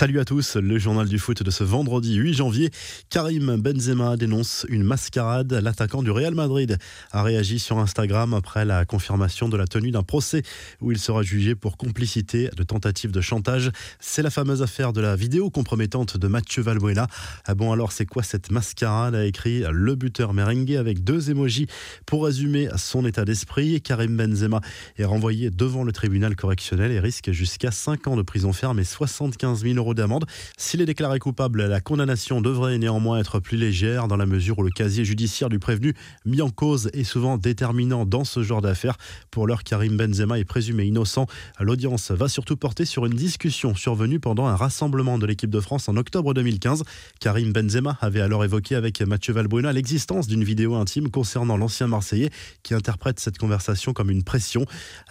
Salut à tous, le journal du foot de ce vendredi 8 janvier. Karim Benzema dénonce une mascarade. L'attaquant du Real Madrid a réagi sur Instagram après la confirmation de la tenue d'un procès où il sera jugé pour complicité de tentative de chantage. C'est la fameuse affaire de la vidéo compromettante de Mathieu Valbuena. Ah bon alors c'est quoi cette mascarade a écrit le buteur merengue avec deux émojis pour résumer son état d'esprit. Karim Benzema est renvoyé devant le tribunal correctionnel et risque jusqu'à 5 ans de prison ferme et 75 000 d'amende. S'il est déclaré coupable, la condamnation devrait néanmoins être plus légère dans la mesure où le casier judiciaire du prévenu mis en cause est souvent déterminant dans ce genre d'affaires. Pour l'heure, Karim Benzema est présumé innocent. L'audience va surtout porter sur une discussion survenue pendant un rassemblement de l'équipe de France en octobre 2015. Karim Benzema avait alors évoqué avec Mathieu Valbuena l'existence d'une vidéo intime concernant l'ancien Marseillais qui interprète cette conversation comme une pression.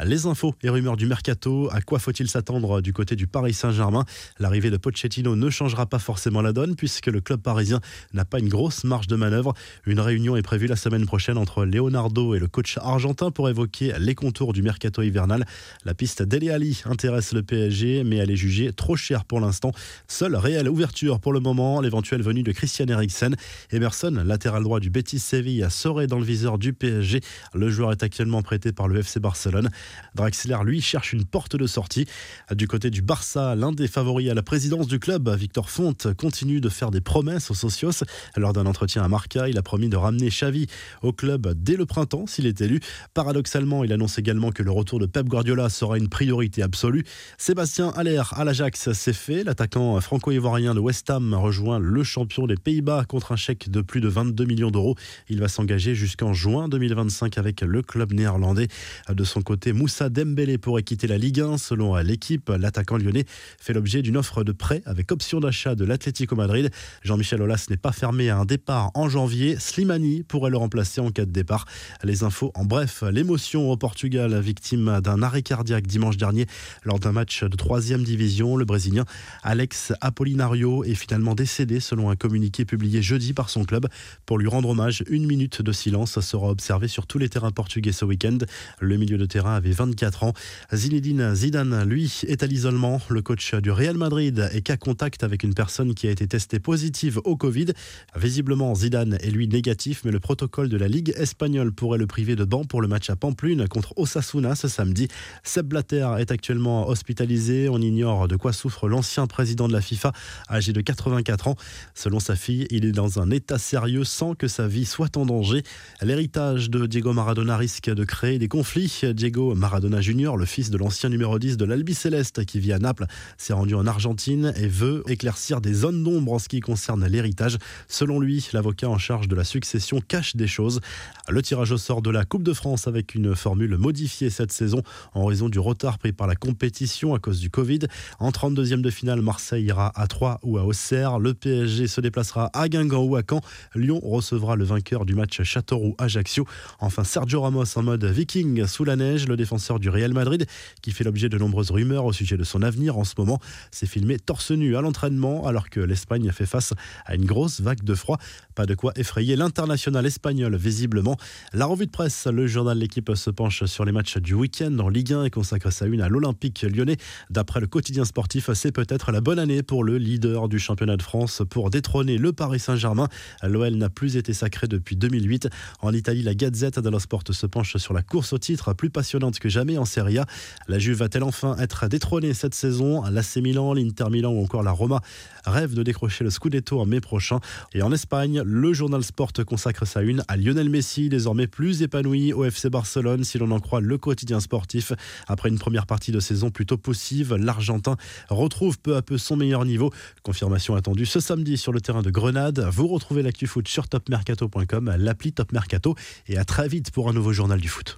Les infos et rumeurs du mercato, à quoi faut-il s'attendre du côté du Paris Saint-Germain? L'arrivée de Pochettino ne changera pas forcément la donne puisque le club parisien n'a pas une grosse marge de manœuvre. Une réunion est prévue la semaine prochaine entre Leonardo et le coach argentin pour évoquer les contours du mercato hivernal. La piste d'Eli Ali intéresse le PSG mais elle est jugée trop chère pour l'instant. Seule réelle ouverture pour le moment, l'éventuelle venue de Christian Eriksen. Emerson, latéral droit du Betis Séville, serait dans le viseur du PSG. Le joueur est actuellement prêté par le FC Barcelone. Draxler, lui, cherche une porte de sortie. Du côté du Barça, l'un des favoris à la présidence du club, Victor Fonte, continue de faire des promesses aux socios. Lors d'un entretien à Marca, il a promis de ramener Xavi au club dès le printemps s'il est élu. Paradoxalement, il annonce également que le retour de Pep Guardiola sera une priorité absolue. Sébastien Aller à l'Ajax, c'est fait. L'attaquant franco-ivoirien de West Ham rejoint le champion des Pays-Bas contre un chèque de plus de 22 millions d'euros. Il va s'engager jusqu'en juin 2025 avec le club néerlandais. De son côté, Moussa Dembélé pourrait quitter la Ligue 1. Selon l'équipe, l'attaquant lyonnais fait l'objet d'une offre de prêt avec option d'achat de l'Atlético Madrid. Jean-Michel Aulas n'est pas fermé à un départ en janvier. Slimani pourrait le remplacer en cas de départ. Les infos en bref, l'émotion au Portugal, victime d'un arrêt cardiaque dimanche dernier lors d'un match de troisième division. Le Brésilien Alex Apolinario est finalement décédé selon un communiqué publié jeudi par son club. Pour lui rendre hommage, une minute de silence sera observée sur tous les terrains portugais ce week-end. Le milieu de terrain avait 24 ans. Zinedine Zidane, lui, est à l'isolement. Le coach du Real Madrid est qu'à contact avec une personne qui a été testée positive au Covid. Visiblement, Zidane est lui négatif, mais le protocole de la Ligue espagnole pourrait le priver de banc pour le match à Pamplune contre Osasuna ce samedi. Seb Blatter est actuellement hospitalisé. On ignore de quoi souffre l'ancien président de la FIFA, âgé de 84 ans. Selon sa fille, il est dans un état sérieux sans que sa vie soit en danger. L'héritage de Diego Maradona risque de créer des conflits. Diego Maradona Junior, le fils de l'ancien numéro 10 de l'Albi Céleste qui vit à Naples, s'est rendu en Argentine et veut éclaircir des zones d'ombre en ce qui concerne l'héritage. Selon lui, l'avocat en charge de la succession cache des choses. Le tirage au sort de la Coupe de France avec une formule modifiée cette saison en raison du retard pris par la compétition à cause du Covid. En 32e de finale, Marseille ira à Troyes ou à Auxerre. Le PSG se déplacera à Guingamp ou à Caen. Lyon recevra le vainqueur du match Châteauroux-Ajaccio. Enfin, Sergio Ramos en mode viking sous la neige, le défenseur du Real Madrid qui fait l'objet de nombreuses rumeurs au sujet de son avenir en ce moment, s'est filmé torse nu à l'entraînement alors que l'Espagne fait face à une grosse vague de froid. Pas de quoi effrayer l'international espagnol visiblement. La revue de presse, le journal L'équipe se penche sur les matchs du week-end en Ligue 1 et consacre sa une à l'Olympique lyonnais. D'après le quotidien sportif, c'est peut-être la bonne année pour le leader du championnat de France pour détrôner le Paris Saint-Germain. L'OL n'a plus été sacré depuis 2008. En Italie, la Gazette dello Sport se penche sur la course au titre, plus passionnante que jamais en Serie A. La Juve va-t-elle enfin être détrônée cette saison? L'AC Milan, l'Inter Milan ou encore la Roma rêvent de décrocher le Scudetto en mai prochain. Et en Espagne, le journal Sport consacre sa une à Lionel Messi, désormais plus épanoui au FC Barcelone, si l'on en croit le quotidien sportif. Après une première partie de saison plutôt poussive, l'Argentin retrouve peu à peu son meilleur niveau. Confirmation attendue ce samedi sur le terrain de Grenade. Vous retrouvez l'actu foot sur topmercato.com, l'appli Top Mercato, et à très vite pour un nouveau journal du foot.